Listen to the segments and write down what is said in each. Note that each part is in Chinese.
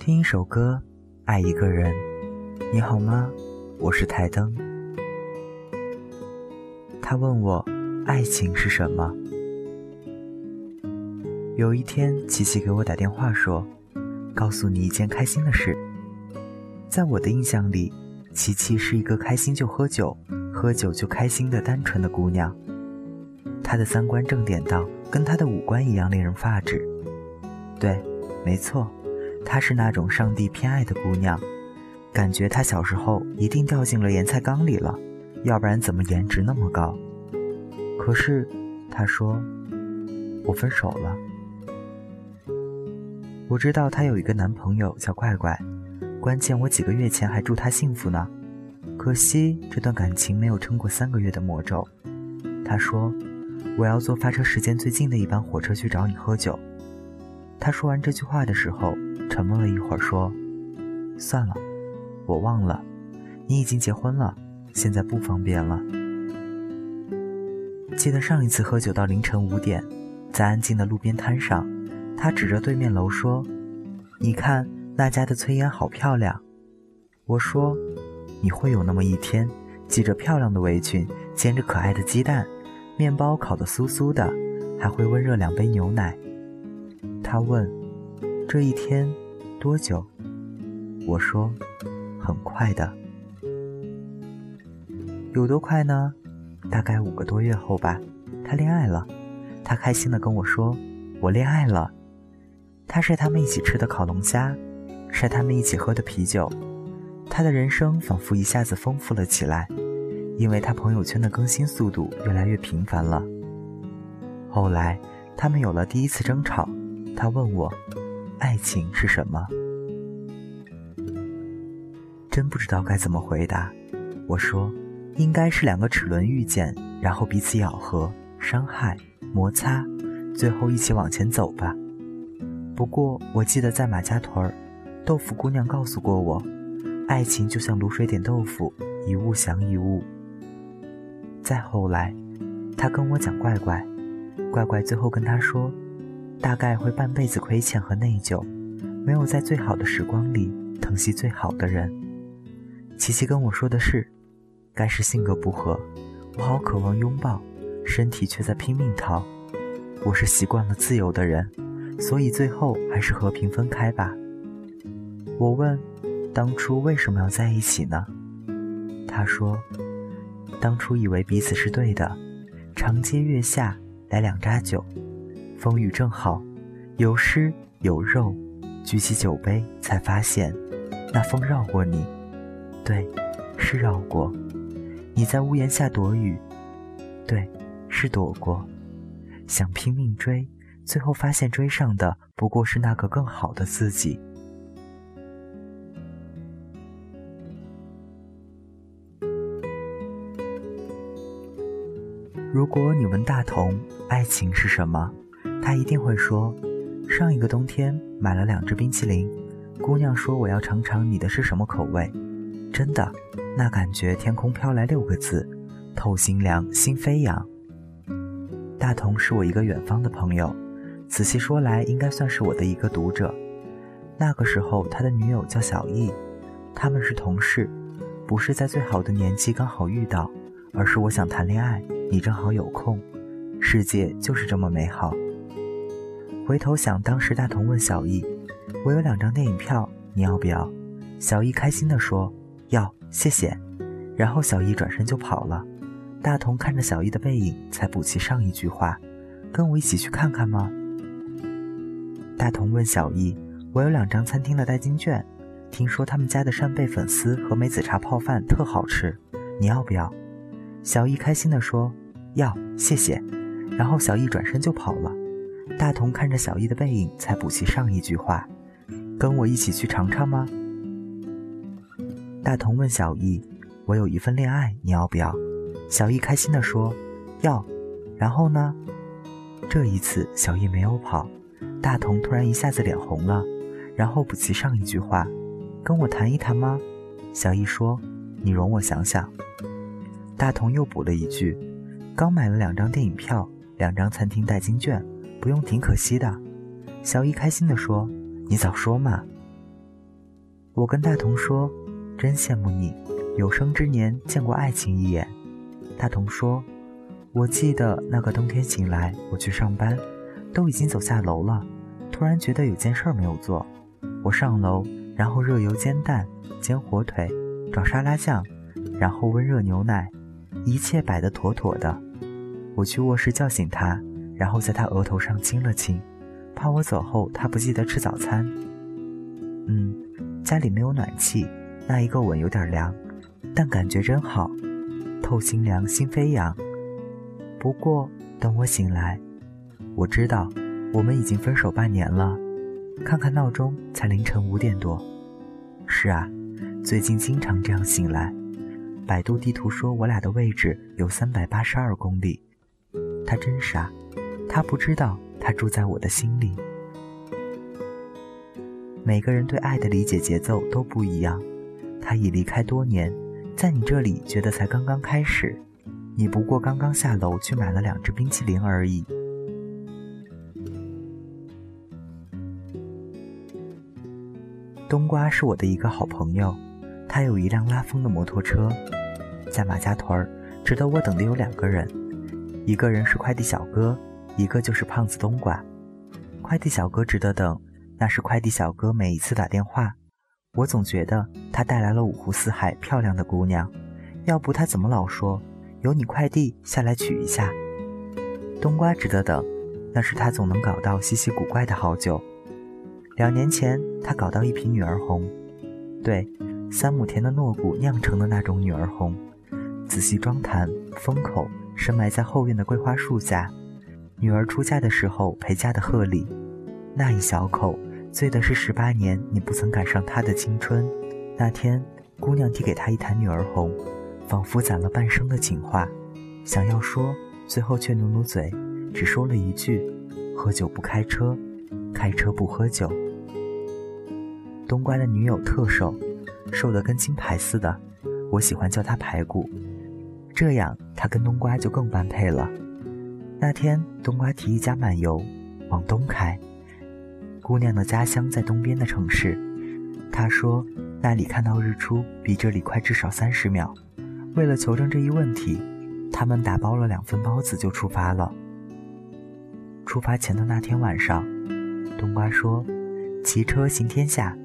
听一首歌，爱一个人。你好吗？我是台灯。他问我，爱情是什么？有一天，琪琪给我打电话说，告诉你一件开心的事。在我的印象里，琪琪是一个开心就喝酒，喝酒就开心的单纯的姑娘。她的三观正点到，跟她的五官一样令人发指。对，没错。她是那种上帝偏爱的姑娘，感觉她小时候一定掉进了盐菜缸里了，要不然怎么颜值那么高？可是，她说，我分手了。我知道她有一个男朋友叫怪怪，关键我几个月前还祝她幸福呢，可惜这段感情没有撑过三个月的魔咒。她说，我要坐发车时间最近的一班火车去找你喝酒。她说完这句话的时候。沉默了一会儿，说：“算了，我忘了，你已经结婚了，现在不方便了。”记得上一次喝酒到凌晨五点，在安静的路边摊上，他指着对面楼说：“你看那家的炊烟好漂亮。”我说：“你会有那么一天，系着漂亮的围裙，煎着可爱的鸡蛋，面包烤得酥酥的，还会温热两杯牛奶。”他问。这一天多久？我说，很快的。有多快呢？大概五个多月后吧。他恋爱了，他开心的跟我说：“我恋爱了。”他晒他们一起吃的烤龙虾，晒他们一起喝的啤酒。他的人生仿佛一下子丰富了起来，因为他朋友圈的更新速度越来越频繁了。后来，他们有了第一次争吵，他问我。爱情是什么？真不知道该怎么回答。我说，应该是两个齿轮遇见，然后彼此咬合、伤害、摩擦，最后一起往前走吧。不过，我记得在马家屯儿，豆腐姑娘告诉过我，爱情就像卤水点豆腐，一物降一物。再后来，他跟我讲怪怪，怪怪最后跟他说。大概会半辈子亏欠和内疚，没有在最好的时光里疼惜最好的人。琪琪跟我说的是，该是性格不合，我好渴望拥抱，身体却在拼命逃。我是习惯了自由的人，所以最后还是和平分开吧。我问，当初为什么要在一起呢？他说，当初以为彼此是对的，长街月下来两扎酒。风雨正好，有诗有肉，举起酒杯，才发现那风绕过你，对，是绕过。你在屋檐下躲雨，对，是躲过。想拼命追，最后发现追上的不过是那个更好的自己。如果你问大同，爱情是什么？他一定会说，上一个冬天买了两只冰淇淋，姑娘说我要尝尝你的是什么口味。真的，那感觉天空飘来六个字：透心凉，心飞扬。大同是我一个远方的朋友，仔细说来，应该算是我的一个读者。那个时候，他的女友叫小易，他们是同事，不是在最好的年纪刚好遇到，而是我想谈恋爱，你正好有空，世界就是这么美好。回头想，当时大同问小易：“我有两张电影票，你要不要？”小易开心地说：“要，谢谢。”然后小易转身就跑了。大同看着小易的背影，才补齐上一句话：“跟我一起去看看吗？”大同问小易：“我有两张餐厅的代金券，听说他们家的扇贝粉丝和梅子茶泡饭特好吃，你要不要？”小易开心地说：“要，谢谢。”然后小易转身就跑了。大同看着小易的背影，才补齐上一句话：“跟我一起去尝尝吗？”大同问小易：“我有一份恋爱，你要不要？”小易开心地说：“要。”然后呢？这一次小易没有跑，大同突然一下子脸红了，然后补齐上一句话：“跟我谈一谈吗？”小易说：“你容我想想。”大同又补了一句：“刚买了两张电影票，两张餐厅代金券。”不用，挺可惜的。小姨开心地说：“你早说嘛。”我跟大同说：“真羡慕你，有生之年见过爱情一眼。”大同说：“我记得那个冬天醒来，我去上班，都已经走下楼了，突然觉得有件事没有做。我上楼，然后热油煎蛋、煎火腿、找沙拉酱，然后温热牛奶，一切摆得妥妥的。我去卧室叫醒他，然后在他额头上亲了亲，怕我走后他不记得吃早餐。嗯，家里没有暖气，那一个吻有点凉，但感觉真好。”透心凉，心飞扬。不过，等我醒来，我知道我们已经分手半年了。看看闹钟，才凌晨五点多。是啊，最近经常这样醒来。百度地图说我俩的位置有三百八十二公里。他真傻，他不知道他住在我的心里。每个人对爱的理解节奏都不一样。他已离开多年。在你这里，觉得才刚刚开始，你不过刚刚下楼去买了两只冰淇淋而已。冬瓜是我的一个好朋友，他有一辆拉风的摩托车，在马家屯儿，值得我等的有两个人，一个人是快递小哥，一个就是胖子冬瓜。快递小哥值得等，那是快递小哥每一次打电话。我总觉得他带来了五湖四海漂亮的姑娘，要不他怎么老说有你快递下来取一下？冬瓜值得等，那是他总能搞到稀奇古怪的好酒。两年前他搞到一瓶女儿红，对，三亩田的糯谷酿成的那种女儿红，仔细装坛封口，深埋在后院的桂花树下。女儿出嫁的时候陪嫁的贺礼，那一小口。醉的是十八年，你不曾赶上她的青春。那天，姑娘递给他一坛女儿红，仿佛攒了半生的情话，想要说，最后却努努嘴，只说了一句：“喝酒不开车，开车不喝酒。”冬瓜的女友特瘦，瘦得跟金牌似的，我喜欢叫她排骨，这样她跟冬瓜就更般配了。那天，冬瓜提议加满油，往东开。姑娘的家乡在东边的城市，她说那里看到日出比这里快至少三十秒。为了求证这一问题，他们打包了两份包子就出发了。出发前的那天晚上，冬瓜说：“骑车行天下，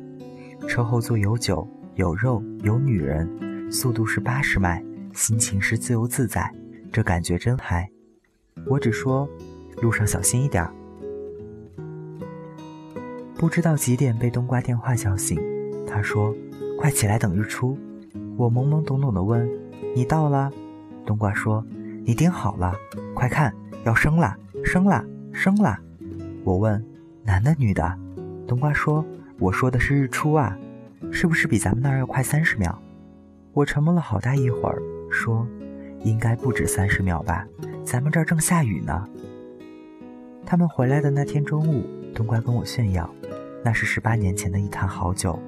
车后座有酒有肉有女人，速度是八十迈，心情是自由自在，这感觉真嗨。”我只说路上小心一点。不知道几点被冬瓜电话叫醒，他说：“快起来等日出。”我懵懵懂懂地问：“你到了？”冬瓜说：“你盯好了，快看，要生啦，生啦，生啦！”我问：“男的女的？”冬瓜说：“我说的是日出啊，是不是比咱们那儿要快三十秒？”我沉默了好大一会儿，说：“应该不止三十秒吧，咱们这儿正下雨呢。”他们回来的那天中午，冬瓜跟我炫耀。那是十八年前的一坛好酒，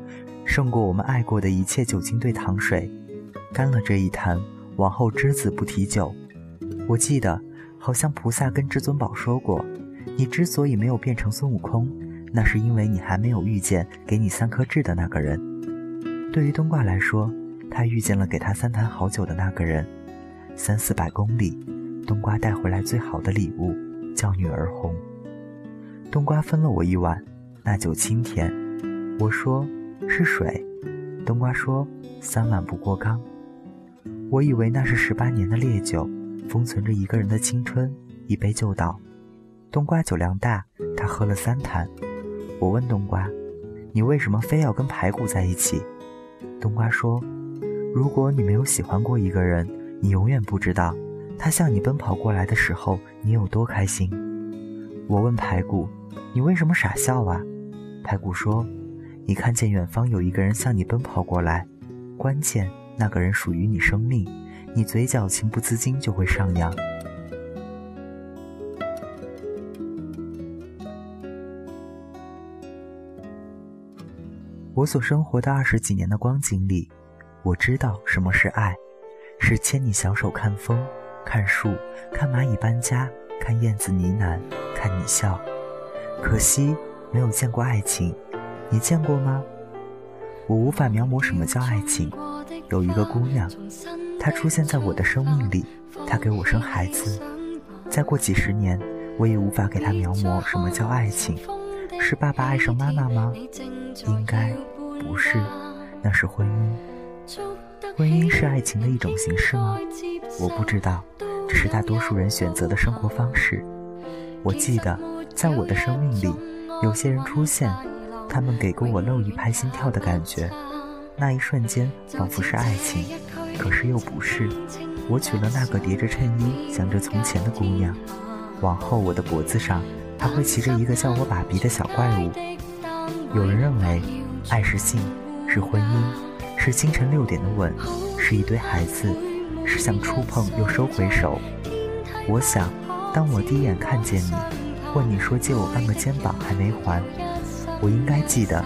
胜过我们爱过的一切酒精兑糖水。干了这一坛，往后只字不提酒。我记得，好像菩萨跟至尊宝说过：“你之所以没有变成孙悟空，那是因为你还没有遇见给你三颗痣的那个人。”对于冬瓜来说，他遇见了给他三坛好酒的那个人。三四百公里，冬瓜带回来最好的礼物，叫女儿红。冬瓜分了我一碗。那酒清甜，我说是水，冬瓜说三碗不过冈。我以为那是十八年的烈酒，封存着一个人的青春，一杯就倒。冬瓜酒量大，他喝了三坛。我问冬瓜：“你为什么非要跟排骨在一起？”冬瓜说：“如果你没有喜欢过一个人，你永远不知道，他向你奔跑过来的时候，你有多开心。”我问排骨：“你为什么傻笑啊？”排骨说：“你看见远方有一个人向你奔跑过来，关键那个人属于你生命，你嘴角情不自禁就会上扬。”我所生活的二十几年的光景里，我知道什么是爱，是牵你小手看风，看树，看蚂蚁搬家，看燕子呢喃，看你笑。可惜。没有见过爱情，你见过吗？我无法描摹什么叫爱情。有一个姑娘，她出现在我的生命里，她给我生孩子。再过几十年，我也无法给她描摹什么叫爱情。是爸爸爱上妈妈吗？应该不是，那是婚姻。婚姻是爱情的一种形式吗？我不知道，这是大多数人选择的生活方式。我记得，在我的生命里，有些人出现，他们给过我漏一拍心跳的感觉。那一瞬间，仿佛是爱情，可是又不是。我娶了那个叠着衬衣、想着从前的姑娘，往后我的脖子上。还会骑着一个叫我爸比的小怪物。有人认为，爱是性，是婚姻，是清晨六点的吻，是一堆孩子，是想触碰又收回手。我想，当我第一眼看见你，问你说借我半个肩膀还没还，我应该记得，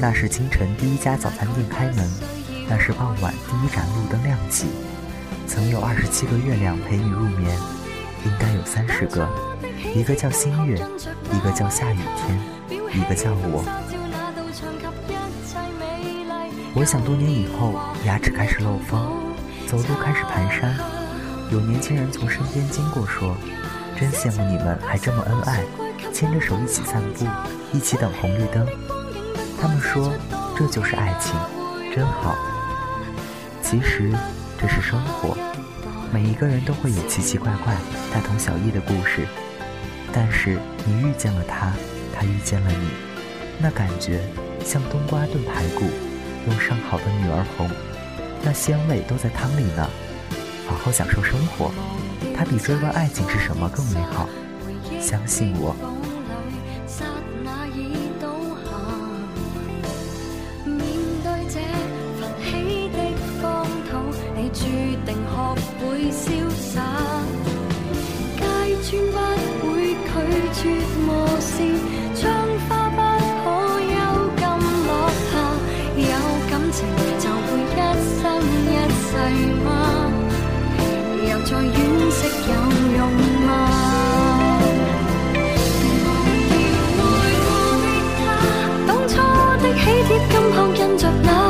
那是清晨第一家早餐店开门，那是傍晚第一盏路灯亮起，曾有二十七个月亮陪你入眠，应该有三十个。一个叫新月，一个叫下雨天，一个叫我。我想多年以后，牙齿开始漏风，走路开始蹒跚，有年轻人从身边经过，说：“真羡慕你们还这么恩爱，牵着手一起散步，一起等红绿灯。”他们说这就是爱情，真好。其实这是生活，每一个人都会有奇奇怪怪、大同小异的故事。但是你遇见了他，他遇见了你，那感觉像冬瓜炖排骨，用上好的女儿红，那鲜味都在汤里呢。好好享受生活，它比追问爱情是什么更美好。相信我。手金矿印着那